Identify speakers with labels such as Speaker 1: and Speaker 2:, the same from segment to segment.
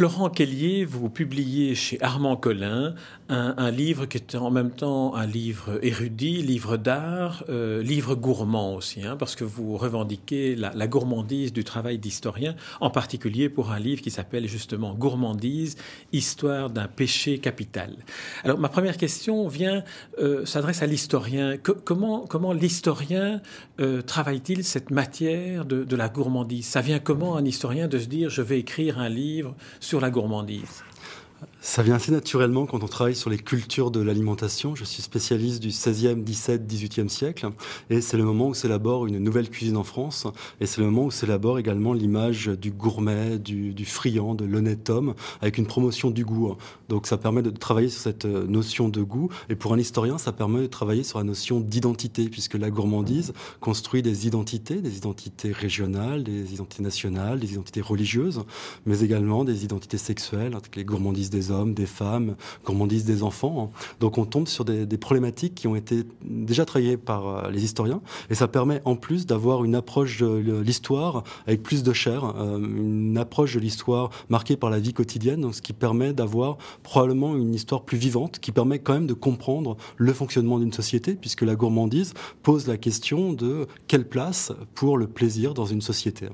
Speaker 1: Florent Kellier, vous publiez chez Armand Collin un, livre qui est en même temps un livre érudit, livre d'art, euh, livre gourmand aussi, hein, parce que vous revendiquez la, gourmandise du travail d'historien, en particulier pour un livre qui s'appelle justement Gourmandise, histoire d'un péché capital. Alors ma première question vient, euh, s'adresse à l'historien. comment l'historien euh, travaille-t-il cette matière de, de la gourmandise? Ça vient comment un historien de se dire je vais écrire un livre la gourmandise
Speaker 2: ça vient assez naturellement quand on travaille sur les cultures de l'alimentation. Je suis spécialiste du 16e, 17, 18e siècle. Et c'est le moment où s'élabore une nouvelle cuisine en France. Et c'est le moment où s'élabore également l'image du gourmet, du, friand, de l'honnête homme, avec une promotion du goût. Donc ça permet de travailler sur cette euh, notion de goût. Et pour un historien, ça permet de travailler sur la notion d'identité, puisque la gourmandise construit des identités, des identités régionales, des identités nationales, des identités religieuses, mais également des identités sexuelles, avec les gourmandises des hommes, des femmes, dit des enfants. Donc on tombe sur des, problématiques qui ont été déjà travaillées par euh, les historiens et ça permet en plus d'avoir une approche de l'histoire avec plus de chair, euh, une approche de l'histoire marquée par la vie quotidienne, ce qui permet d'avoir probablement une histoire plus vivante, qui permet quand même de comprendre le fonctionnement d'une société, puisque la gourmandise pose la question de quelle place pour le plaisir dans une société.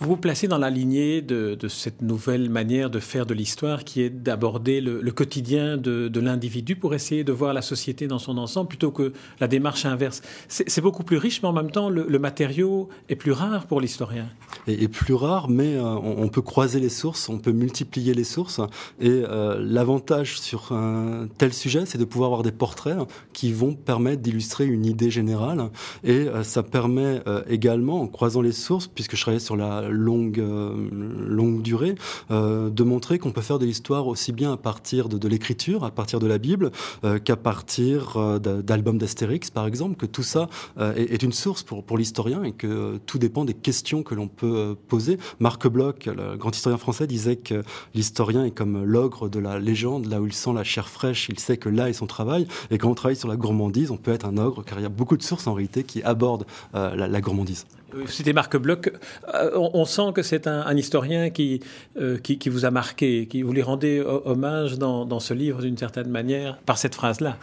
Speaker 1: Vous vous placez dans la lignée de, cette nouvelle manière de faire de l'histoire qui est d'aborder le, quotidien de, l'individu pour essayer de voir la société dans son ensemble plutôt que la démarche inverse. C'est beaucoup plus riche, mais en même temps, le, matériau est plus rare pour l'historien.
Speaker 2: Et, plus rare, mais euh, on, peut croiser les sources, on peut multiplier les sources. Et euh, l'avantage sur un tel sujet, c'est de pouvoir avoir des portraits qui vont permettre d'illustrer une idée générale. Et euh, ça permet également, en croisant les sources, puisque je travaillais sur la longue, euh, longue durée, euh, de montrer qu'on peut faire de l'histoire aussi bien à partir de, l'écriture, à partir de la Bible, euh, qu'à partir d'albums d'Astérix, par exemple, que tout ça est, une source pour, pour l'historien et que tout dépend des questions que l'on peut poser. Marc Bloch, le grand historien français, disait que l'historien est comme l'ogre de la légende, là où il sent la chair fraîche, il sait que là est son travail. Et quand on travaille sur la gourmandise, on peut être un ogre, car il y a beaucoup de sources en réalité qui abordent la gourmandise.
Speaker 1: C'était Marc Bloch. On, sent que c'est un, historien euh, qui, qui, vous a marqué, qui vous lui rendez hommage dans, dans ce livre d'une certaine manière par cette phrase-là.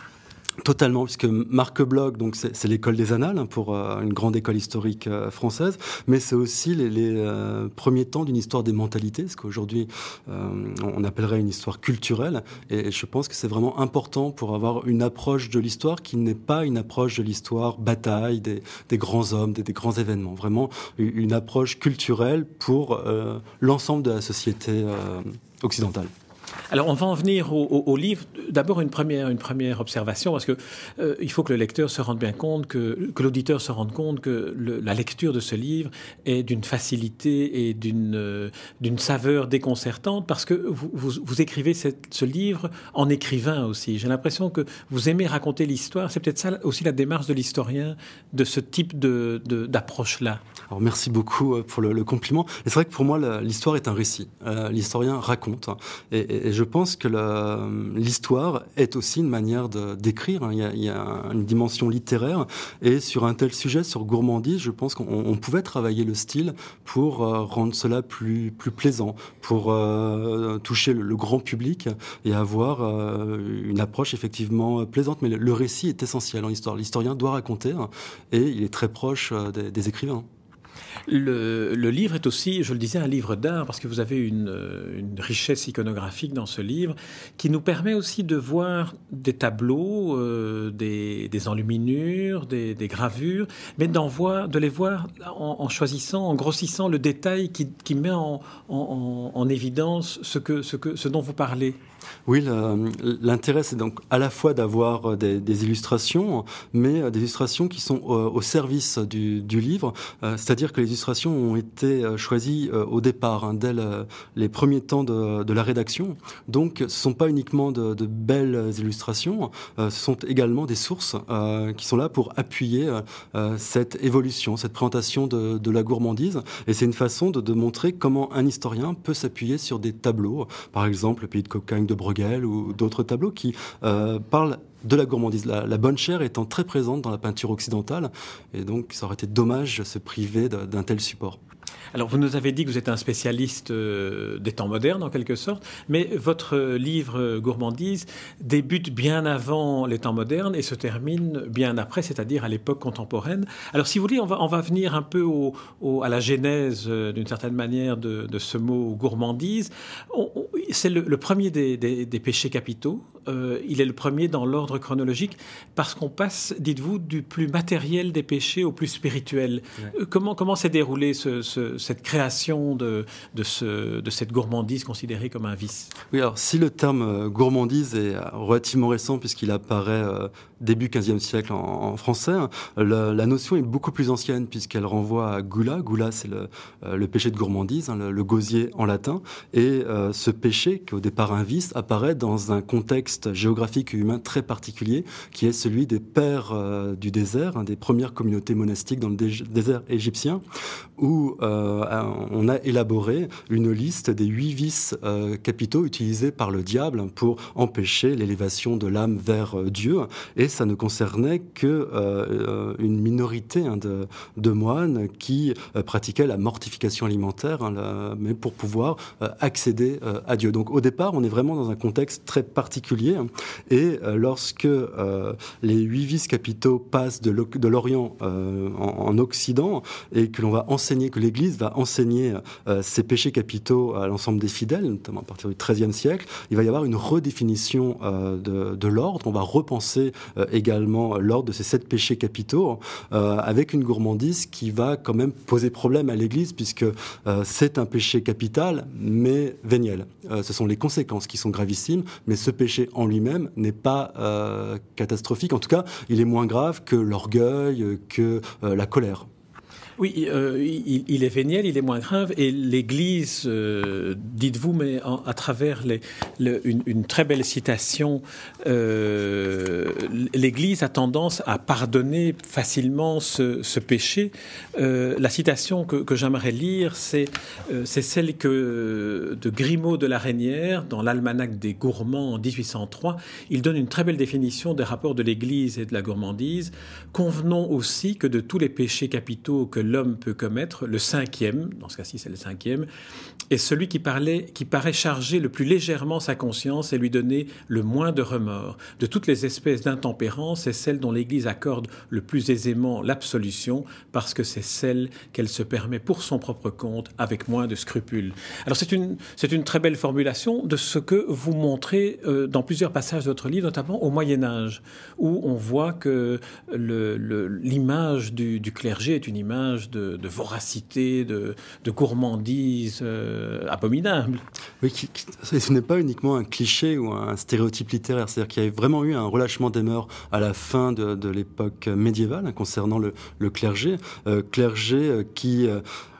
Speaker 2: Totalement, puisque Marc Bloch, donc c'est l'école des annales hein, pour euh, une grande école historique euh, française, mais c'est aussi les, euh, premiers temps d'une histoire des mentalités, ce qu'aujourd'hui on appellerait une histoire culturelle. Et, je pense que c'est vraiment important pour avoir une approche de l'histoire qui n'est pas une approche de l'histoire bataille des, grands hommes, des, grands événements. Vraiment une approche culturelle pour l'ensemble de la société occidentale.
Speaker 1: Alors, on va en venir au, livre. D'abord, une première, une première observation, parce que euh, il faut que le lecteur se rende bien compte, que, l'auditeur se rende compte que la lecture de ce livre est d'une facilité et d'une euh, saveur déconcertante, parce que vous, écrivez ce livre en écrivain aussi. J'ai l'impression que vous aimez raconter l'histoire. C'est peut-être ça aussi la démarche de l'historien de ce type d'approche-là.
Speaker 2: Alors, merci beaucoup euh, pour le, compliment. Et c'est vrai que pour moi, l'histoire est un récit. L'historien raconte. Hein. Et je pense que l'histoire est aussi une manière d'écrire. Hein. Il, y a une dimension littéraire. Et sur un tel sujet, sur gourmandise, je pense qu'on pouvait travailler le style pour euh, rendre cela plus, plus plaisant, pour euh, toucher le, grand public et avoir euh, une approche effectivement plaisante. Mais le, récit est essentiel en histoire. L'historien doit raconter hein, et il est très proche des écrivains.
Speaker 1: Le, livre est aussi, je le disais, un livre d'art parce que vous avez une, richesse iconographique dans ce livre qui nous permet aussi de voir des tableaux, euh, des, enluminures, des, gravures, mais de les voir en, choisissant, en grossissant le détail qui, met en, en, évidence ce dont vous parlez.
Speaker 2: Oui, l'intérêt, c'est donc à la fois d'avoir euh, des, illustrations, mais euh, des illustrations qui sont au, service du, livre. C'est-à-dire que les illustrations ont été choisies au départ, hein, dès les premiers temps de, la rédaction. Donc, ce ne sont pas uniquement de, belles illustrations, ce sont également des sources qui sont là pour appuyer cette évolution, cette présentation de, la gourmandise. Et c'est une façon de, de montrer comment un historien peut s'appuyer sur des tableaux, par exemple le pays de cocagne de Bruegel ou d'autres tableaux qui euh, parlent de la gourmandise, la, bonne chair étant très présente dans la peinture occidentale, et donc ça aurait été dommage de se priver d'un tel support.
Speaker 1: Alors, vous nous avez dit que vous êtes un spécialiste euh, des temps modernes, en quelque sorte, mais votre livre Gourmandise débute bien avant les temps modernes et se termine bien après, c'est-à-dire à, l'époque contemporaine. Alors, si vous voulez, on va, on va venir un peu à la genèse, euh, d'une certaine manière, de, ce mot gourmandise. C'est le, premier des péchés capitaux, euh, il est le premier dans l'ordre chronologique parce qu'on passe, dites-vous, du plus matériel des péchés au plus spirituel. Euh, comment comment s'est déroulée cette création de, de, ce, de cette gourmandise considérée comme un vice?
Speaker 2: Oui, alors si le terme euh, gourmandise est relativement récent puisqu'il apparaît début 15e siècle en, français, hein, la, notion est beaucoup plus ancienne puisqu'elle renvoie à gula. Gula, c'est le, le, péché de gourmandise, hein, le, gosier en latin. Et ce péché, qui au départ un vice, apparaît dans un contexte géographique et humain très particulier, qui est celui des pères euh, du désert, des premières communautés monastiques dans le désert égyptien, où euh, on a élaboré une liste des huit vices euh, capitaux utilisés par le diable pour empêcher l'élévation de l'âme vers Dieu. Ça ne concernait que une minorité hein, de, moines qui pratiquaient la mortification alimentaire, hein, mais pour pouvoir accéder à Dieu. Donc au départ, on est vraiment dans un contexte très particulier et euh, lorsque euh, les huit vices capitaux passent de l'Orient euh, en, Occident et que l'on va enseigner, que l'Église va enseigner ces péchés capitaux à l'ensemble des fidèles, notamment à partir du XIIIe siècle, il va y avoir une redéfinition de, l'ordre. On va repenser également l'ordre de ces sept péchés capitaux avec une gourmandise qui va quand même poser problème à l'Église puisque c'est un péché capital mais véniel. ce sont les conséquences qui sont gravissimes, mais ce péché en lui-même n'est pas euh, catastrophique. En tout cas, il est moins grave que l'orgueil, que euh, la colère.
Speaker 1: Oui, euh, il, est véniel, il est moins grave, et l'Église, euh, dites-vous, mais à travers une, très belle citation, euh, l'Église a tendance à pardonner facilement ce, péché. la citation que, j'aimerais lire, c'est celle que de Grimaud de la Reynière, dans l'Almanach des gourmands en 1803, il donne une très belle définition des rapports de l'Église et de la gourmandise. Convenons aussi que de tous les péchés capitaux que l'homme peut commettre, le cinquième, dans ce cas-ci c'est le cinquième, est celui qui, parlait, qui paraît charger le plus légèrement sa conscience et lui donner le moins de remords. De toutes les espèces d'intempérance, c'est celle dont l'Église accorde le plus aisément l'absolution, parce que c'est celle qu'elle se permet pour son propre compte, avec moins de scrupules. Alors c'est une, une très belle formulation de ce que vous montrez euh, dans plusieurs passages de votre livre, notamment au Moyen Âge, où on voit que l'image du, du clergé est une image de, voracité, de, gourmandise euh, abominable.
Speaker 2: Oui, ce n'est pas uniquement un cliché ou un stéréotype littéraire, c'est-à-dire qu'il y a vraiment eu un relâchement des mœurs à la fin de, l'époque médiévale hein, concernant le, clergé, euh, clergé euh, qui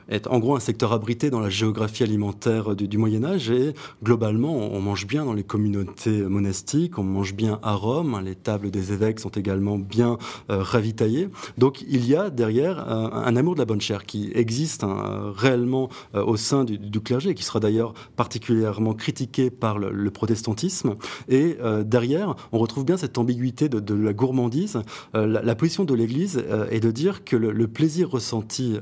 Speaker 2: est en gros un secteur abrité dans la géographie alimentaire du, Moyen Âge et globalement on mange bien dans les communautés monastiques, on mange bien à Rome, hein, les tables des évêques sont également bien euh, ravitaillées. Donc il y a derrière euh, un amour de la bonne chair qui existe hein, réellement euh, au sein du, clergé et qui sera d'ailleurs particulièrement critiqué par le, protestantisme. Et derrière on retrouve bien cette ambiguïté de, la gourmandise. La, position de l'Église est de dire que le plaisir ressenti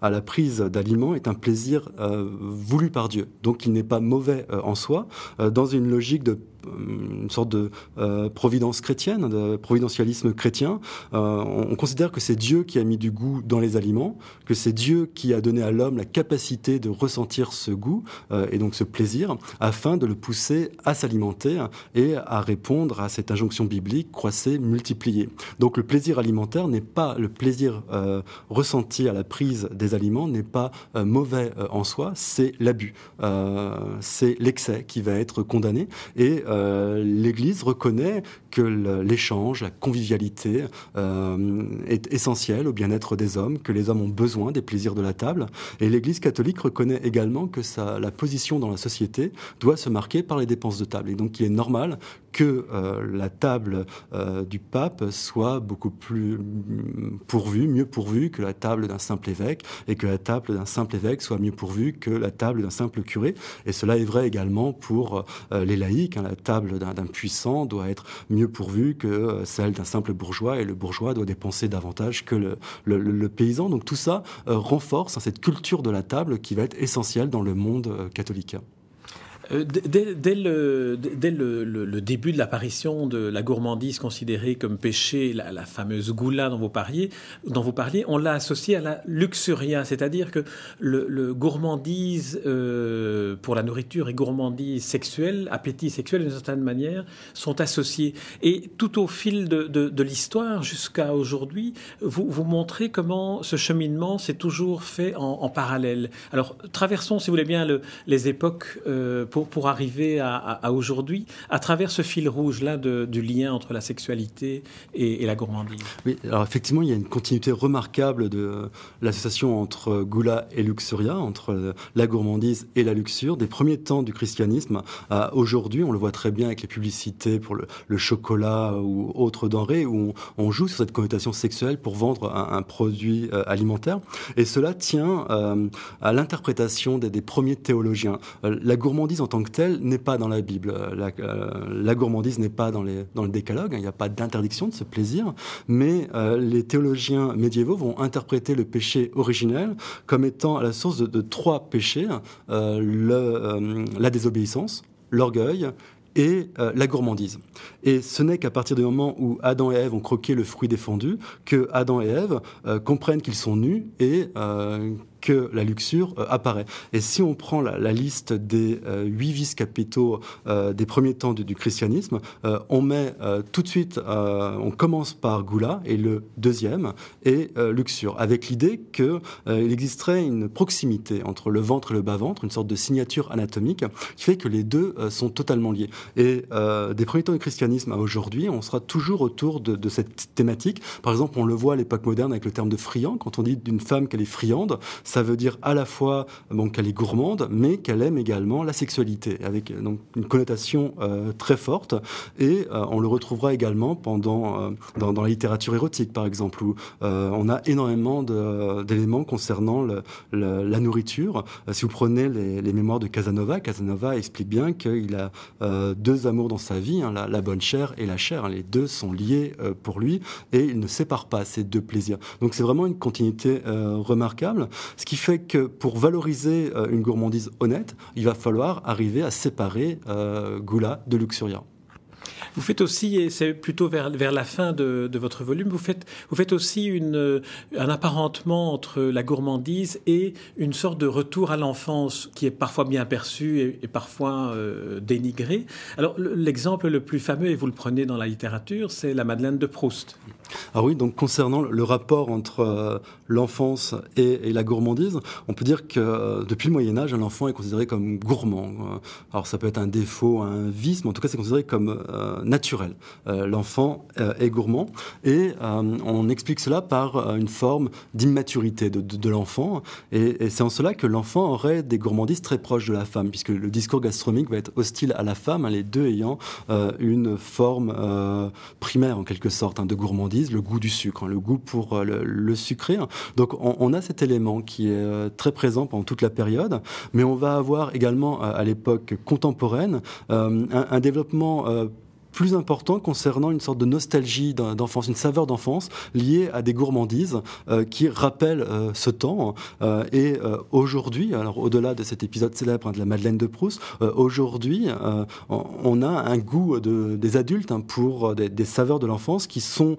Speaker 2: à la prise d'aliments est un plaisir euh, voulu par Dieu. Donc il n'est pas mauvais euh, en soi, euh, dans une logique de une sorte de euh, providence chrétienne, de providentialisme chrétien. Euh, on, considère que c'est Dieu qui a mis du goût dans les aliments, que c'est Dieu qui a donné à l'homme la capacité de ressentir ce goût euh, et donc ce plaisir, afin de le pousser à s'alimenter et à répondre à cette injonction biblique croissez, multiplier. Donc le plaisir alimentaire n'est pas le plaisir ressenti à la prise des aliments n'est pas mauvais en soi, c'est l'abus, c'est l'excès qui va être condamné et l'Église reconnaît que l'échange, la convivialité est essentielle au bien-être des hommes, que les hommes ont besoin des plaisirs de la table. Et l'Église catholique reconnaît également que la position dans la société doit se marquer par les dépenses de table. Et donc il est normal que euh, la table euh, du pape soit beaucoup plus pourvue, mieux pourvue que la table d'un simple évêque, et que la table d'un simple évêque soit mieux pourvue que la table d'un simple curé. Et cela est vrai également pour euh, les laïcs. Hein. La table d'un puissant doit être mieux pourvue que celle d'un simple bourgeois, et le bourgeois doit dépenser davantage que le, le, paysan. Donc tout ça renforce hein, cette culture de la table qui va être essentielle dans le monde catholique.
Speaker 1: Euh, dès, le, début de l'apparition de la gourmandise considérée comme péché, la, fameuse goula dont vous parliez, dont vous on l'a associée à la luxuria, c'est-à-dire que le, gourmandise euh, pour la nourriture et gourmandise sexuelle, appétit sexuel d'une certaine manière, sont associés. Et tout au fil de, l'histoire jusqu'à aujourd'hui, vous, vous montrez comment ce cheminement s'est toujours fait en, parallèle. Alors traversons, si vous voulez bien, les époques euh, pour pour, arriver à, aujourd'hui, à travers ce fil rouge-là du lien entre la sexualité et, la gourmandise
Speaker 2: Oui, alors effectivement, il y a une continuité remarquable de l'association entre Goula et Luxuria, entre la gourmandise et la luxure, des premiers temps du christianisme à aujourd'hui. On le voit très bien avec les publicités pour le, chocolat ou autres denrées, où on, joue sur cette connotation sexuelle pour vendre un, produit euh, alimentaire. Et cela tient euh, à l'interprétation des, premiers théologiens. Euh, la gourmandise en tant que telle n'est pas dans la Bible. La, euh, la gourmandise n'est pas dans, le décalogue, il n'y a pas d'interdiction de ce plaisir, mais euh, les théologiens médiévaux vont interpréter le péché originel comme étant à la source de, trois péchés, euh, le, la désobéissance, l'orgueil et la gourmandise. Et ce n'est qu'à partir du moment où Adam et Ève ont croqué le fruit défendu que Adam et Ève comprennent qu'ils sont nus et que la luxure euh, apparaît. Et si on prend la, liste des euh, huit vices capitaux euh, des premiers temps du, christianisme, on met tout de suite, on commence par Goula et le deuxième est luxure, avec l'idée qu'il existerait une proximité entre le ventre et le bas-ventre, une sorte de signature anatomique qui fait que les deux sont totalement liés. Et des premiers temps du christianisme à aujourd'hui, on sera toujours autour de, de, cette thématique. Par exemple, on le voit à l'époque moderne avec le terme de friand. Quand on dit d'une femme qu'elle est friande, ça veut dire à la fois qu'elle est gourmande, mais qu'elle aime également la sexualité, avec donc, une connotation euh, très forte. Et euh, on le retrouvera également pendant, euh, dans, la littérature érotique, par exemple, où on a énormément d'éléments concernant la nourriture. si vous prenez les, mémoires de Casanova, Casanova explique bien qu'il a deux amours dans sa vie, hein, la, bonne chair et la chair. Les deux sont liés pour lui et il ne sépare pas ces deux plaisirs. Donc c'est vraiment une continuité remarquable. Ce qui fait que pour valoriser euh, une gourmandise honnête, il va falloir arriver à séparer euh, Goula de Luxuria.
Speaker 1: Vous faites aussi, et c'est plutôt vers, vers la fin de, de, votre volume, vous faites, vous faites aussi une, un apparentement entre la gourmandise et une sorte de retour à l'enfance qui est parfois bien perçu et, parfois euh, dénigré. Alors l'exemple le plus fameux, et vous le prenez dans la littérature, c'est la Madeleine de Proust.
Speaker 2: Ah oui, donc concernant le rapport entre euh, l'enfance et, la gourmandise, on peut dire que euh, depuis le Moyen Âge, un enfant est considéré comme gourmand. Alors ça peut être un défaut, un vice, mais en tout cas c'est considéré comme naturel. Euh, l'enfant euh, est gourmand et euh, on explique cela par une forme d'immaturité de, l'enfant et, c'est en cela que l'enfant aurait des gourmandises très proches de la femme puisque le discours gastronomique va être hostile à la femme, hein, les deux ayant une forme primaire en quelque sorte hein, de gourmandise, le goût du sucre, hein, le goût pour le, sucré. Donc on, a cet élément qui est très présent pendant toute la période, mais on va avoir également à l'époque contemporaine un, un, développement plus important concernant une sorte de nostalgie d'enfance, une saveur d'enfance liée à des gourmandises euh, qui rappellent euh, ce temps. Euh, et aujourd'hui, alors au-delà de cet épisode célèbre hein, de la Madeleine de Proust, aujourd'hui, on, a un goût de, des adultes hein, pour des, des, saveurs de l'enfance qui sont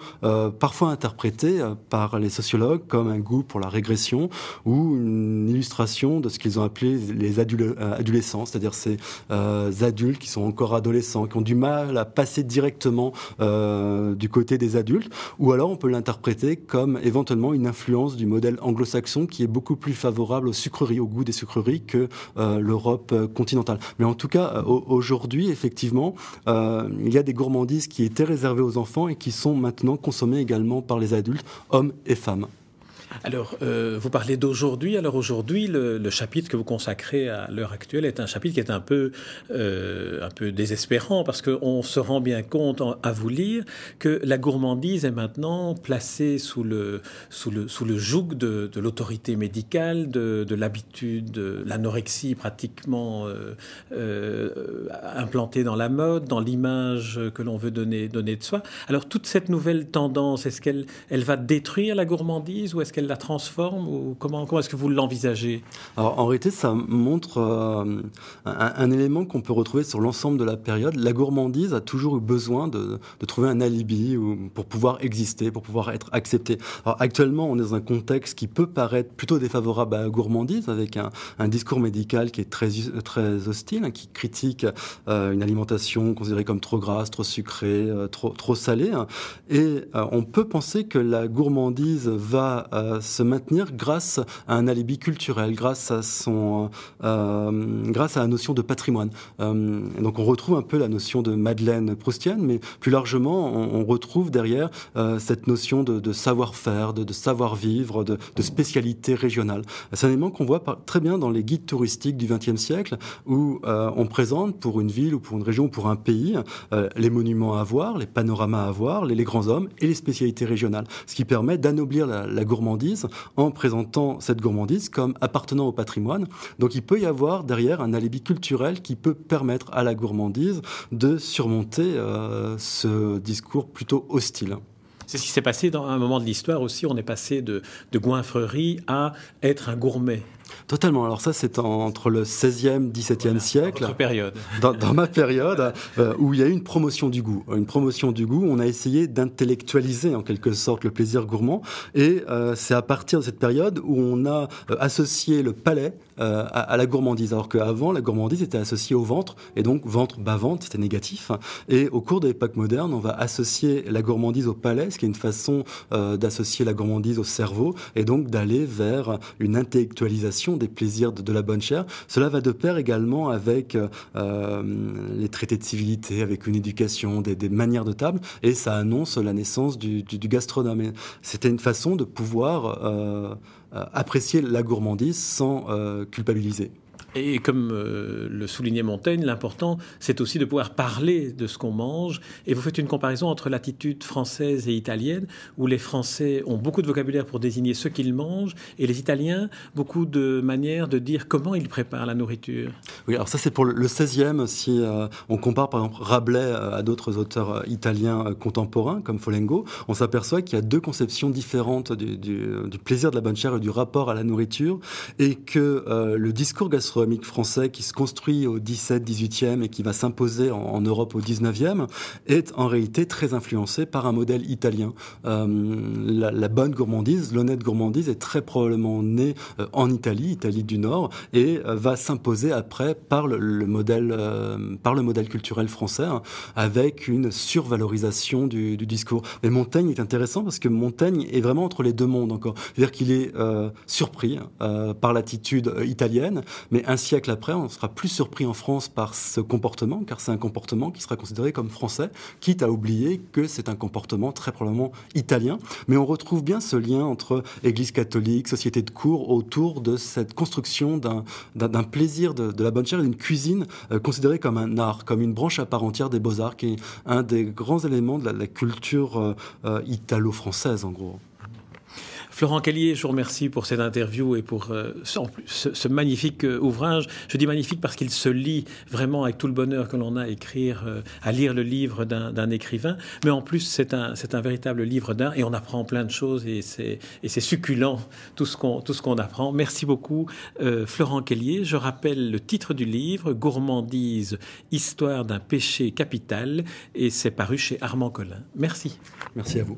Speaker 2: parfois interprétées par les sociologues comme un goût pour la régression ou une illustration de ce qu'ils ont appelé les adolescents, c'est-à-dire ces adultes qui sont encore adolescents, qui ont du mal à passer directement du côté des adultes, ou alors on peut l'interpréter comme éventuellement une influence du modèle anglo-saxon qui est beaucoup plus favorable aux sucreries, au goût des sucreries que l'Europe continentale. Mais en tout cas, aujourd'hui, effectivement, il y a des gourmandises qui étaient réservées aux enfants et qui sont maintenant consommées également par les adultes, hommes et femmes.
Speaker 1: Alors, euh, vous parlez d'aujourd'hui. Alors aujourd'hui, le, chapitre que vous consacrez à l'heure actuelle est un chapitre qui est un peu, euh, un peu désespérant parce qu'on se rend bien compte à vous lire que la gourmandise est maintenant placée sous le, sous le, sous le joug de, l'autorité médicale, de, l'habitude, de l'anorexie pratiquement euh, implantée dans la mode, dans l'image que l'on veut donner, donner de soi. Alors toute cette nouvelle tendance, est-ce qu'elle elle va détruire la gourmandise ou est-ce qu'elle la transforme ou comment, comment est-ce que vous l'envisagez?
Speaker 2: Alors en réalité, ça montre euh, un, élément qu'on peut retrouver sur l'ensemble de la période. La gourmandise a toujours eu besoin de, trouver un alibi pour pouvoir exister, pour pouvoir être accepté. Alors actuellement, on est dans un contexte qui peut paraître plutôt défavorable à la gourmandise, avec un, discours médical qui est très, très hostile, hein, qui critique euh, une alimentation considérée comme trop grasse, trop sucrée, euh, trop salée. Et on peut penser que la gourmandise va se maintenir grâce à un alibi culturel, grâce à son, euh, grâce à la notion de patrimoine. Euh, donc on retrouve un peu la notion de Madeleine proustienne, mais plus largement on, retrouve derrière euh, cette notion de, savoir-faire, de, savoir-vivre, de, spécialité régionale. C'est un élément qu'on voit très bien dans les guides touristiques du XXe siècle, où on présente pour une ville ou pour une région ou pour un pays les monuments à voir, les panoramas à voir, les, grands hommes et les spécialités régionales, ce qui permet d'anoblir la, la gourmandise en présentant cette gourmandise comme appartenant au patrimoine. Donc il peut y avoir derrière un alibi culturel qui peut permettre à la gourmandise de surmonter euh, ce discours plutôt hostile.
Speaker 1: C'est ce qui s'est passé dans un moment de l'histoire aussi. On est passé de, de goinfrerie à être un gourmet.
Speaker 2: Totalement. Alors ça, c'est entre le 16e, 17e siècle.
Speaker 1: Dans période.
Speaker 2: Dans, ma période, euh, où il y a eu une promotion du goût. Une promotion du goût, on a essayé d'intellectualiser en quelque sorte le plaisir gourmand. Et euh, c'est à partir de cette période où on a euh, associé le palais à, la gourmandise. Alors qu'avant, la gourmandise était associée au ventre. Et donc, ventre, bas-ventre, c'était négatif. Et au cours de l'époque moderne, on va associer la gourmandise au palais, ce qui est une façon d'associer la gourmandise au cerveau. Et donc d'aller vers une intellectualisation des plaisirs de, la bonne chair. Cela va de pair également avec euh, les traités de civilité, avec une éducation, des, manières de table, et ça annonce la naissance du, gastronome. C'était une façon de pouvoir euh, euh, apprécier la gourmandise sans culpabiliser.
Speaker 1: Et comme euh, le soulignait Montaigne, l'important, c'est aussi de pouvoir parler de ce qu'on mange. Et vous faites une comparaison entre l'attitude française et italienne, où les Français ont beaucoup de vocabulaire pour désigner ce qu'ils mangent, et les Italiens, beaucoup de manières de dire comment ils préparent la nourriture.
Speaker 2: Oui, alors ça c'est pour le 16e, si euh, on compare par exemple Rabelais euh, à d'autres auteurs italiens contemporains, comme Folengo, on s'aperçoit qu'il y a deux conceptions différentes du, du, plaisir de la bonne chair et du rapport à la nourriture, et que le discours gastronomique français qui se construit au 17, 18e et qui va s'imposer en, Europe au 19e est en réalité très influencé par un modèle italien. Euh, la, bonne gourmandise, l'honnête gourmandise est très probablement née euh, en Italie, Italie du Nord, et euh, va s'imposer après par le, modèle, par le modèle culturel français, hein, avec une survalorisation du, discours. Mais Montaigne est intéressant parce que Montaigne est vraiment entre les deux mondes encore. C'est-à-dire qu'il est, surpris par l'attitude italienne, mais un siècle après, on sera plus surpris en France par ce comportement, car c'est un comportement qui sera considéré comme français, quitte à oublier que c'est un comportement très probablement italien. Mais on retrouve bien ce lien entre Église catholique, société de cour, autour de cette construction d'un plaisir de, la bonne chair et d'une cuisine euh, considérée comme un art, comme une branche à part entière des beaux-arts, qui est un des grands éléments de la, culture euh, euh, italo-française, en gros.
Speaker 1: Florent Kellier, je vous remercie pour cette interview et pour euh, ce, magnifique euh, ouvrage. Je dis magnifique parce qu'il se lit vraiment avec tout le bonheur que l'on a à écrire, euh, à lire le livre d'un écrivain. Mais en plus, c'est un, véritable livre d'art et on apprend plein de choses et c'est succulent tout ce qu'on apprend. Merci beaucoup, Florent Kellier. Je rappelle le titre du livre, Gourmandise, histoire d'un péché capital, et c'est paru chez Armand Collin. Merci.
Speaker 2: Merci à vous.